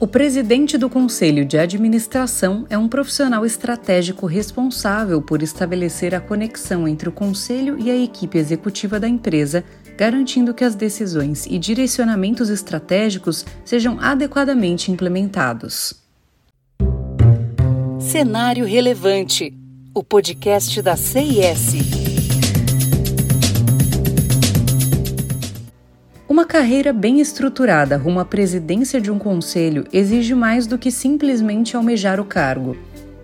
O presidente do Conselho de Administração é um profissional estratégico responsável por estabelecer a conexão entre o conselho e a equipe executiva da empresa, garantindo que as decisões e direcionamentos estratégicos sejam adequadamente implementados. Cenário Relevante o podcast da CIS. Uma carreira bem estruturada rumo à presidência de um conselho exige mais do que simplesmente almejar o cargo.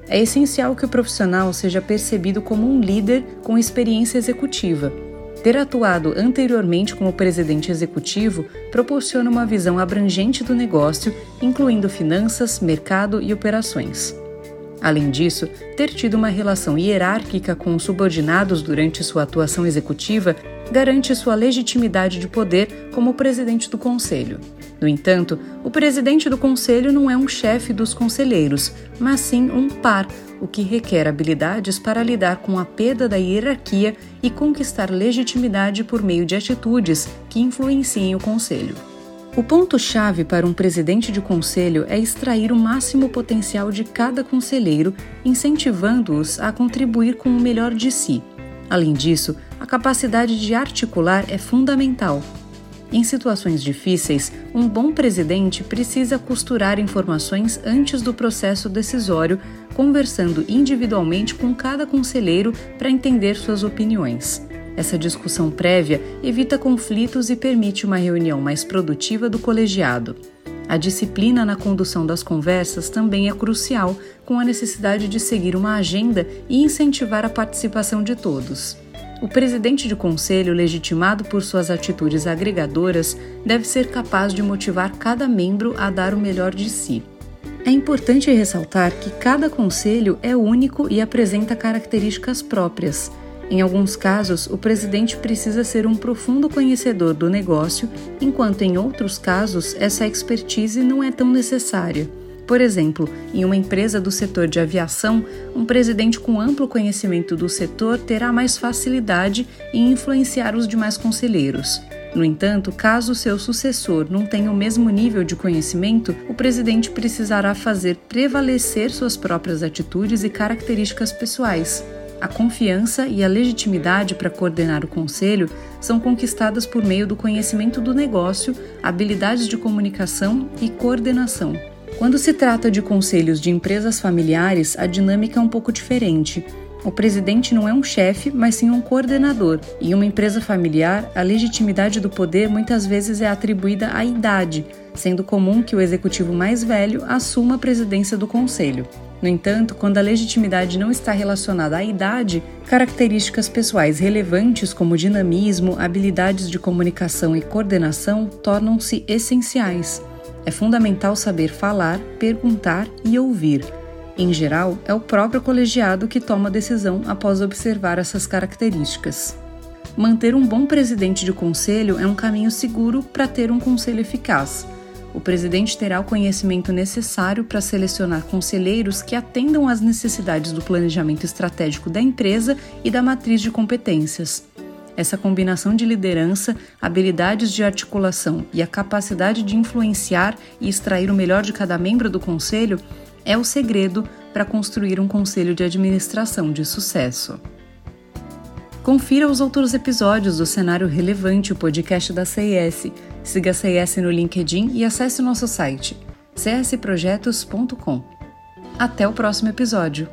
É essencial que o profissional seja percebido como um líder com experiência executiva. Ter atuado anteriormente como presidente executivo proporciona uma visão abrangente do negócio, incluindo finanças, mercado e operações. Além disso, ter tido uma relação hierárquica com os subordinados durante sua atuação executiva garante sua legitimidade de poder como presidente do conselho. No entanto, o presidente do conselho não é um chefe dos conselheiros, mas sim um par, o que requer habilidades para lidar com a perda da hierarquia e conquistar legitimidade por meio de atitudes que influenciem o conselho. O ponto-chave para um presidente de conselho é extrair o máximo potencial de cada conselheiro, incentivando-os a contribuir com o melhor de si. Além disso, a capacidade de articular é fundamental. Em situações difíceis, um bom presidente precisa costurar informações antes do processo decisório, conversando individualmente com cada conselheiro para entender suas opiniões. Essa discussão prévia evita conflitos e permite uma reunião mais produtiva do colegiado. A disciplina na condução das conversas também é crucial, com a necessidade de seguir uma agenda e incentivar a participação de todos. O presidente de conselho, legitimado por suas atitudes agregadoras, deve ser capaz de motivar cada membro a dar o melhor de si. É importante ressaltar que cada conselho é único e apresenta características próprias. Em alguns casos, o presidente precisa ser um profundo conhecedor do negócio, enquanto em outros casos essa expertise não é tão necessária. Por exemplo, em uma empresa do setor de aviação, um presidente com amplo conhecimento do setor terá mais facilidade em influenciar os demais conselheiros. No entanto, caso seu sucessor não tenha o mesmo nível de conhecimento, o presidente precisará fazer prevalecer suas próprias atitudes e características pessoais. A confiança e a legitimidade para coordenar o conselho são conquistadas por meio do conhecimento do negócio, habilidades de comunicação e coordenação. Quando se trata de conselhos de empresas familiares, a dinâmica é um pouco diferente. O presidente não é um chefe, mas sim um coordenador. Em uma empresa familiar, a legitimidade do poder muitas vezes é atribuída à idade, sendo comum que o executivo mais velho assuma a presidência do conselho. No entanto, quando a legitimidade não está relacionada à idade, características pessoais relevantes como dinamismo, habilidades de comunicação e coordenação tornam-se essenciais. É fundamental saber falar, perguntar e ouvir. Em geral, é o próprio colegiado que toma a decisão após observar essas características. Manter um bom presidente de conselho é um caminho seguro para ter um conselho eficaz o presidente terá o conhecimento necessário para selecionar conselheiros que atendam às necessidades do planejamento estratégico da empresa e da matriz de competências. Essa combinação de liderança, habilidades de articulação e a capacidade de influenciar e extrair o melhor de cada membro do conselho é o segredo para construir um conselho de administração de sucesso. Confira os outros episódios do Cenário Relevante, o podcast da CIS. Siga a CIS no LinkedIn e acesse o nosso site csprojetos.com. Até o próximo episódio!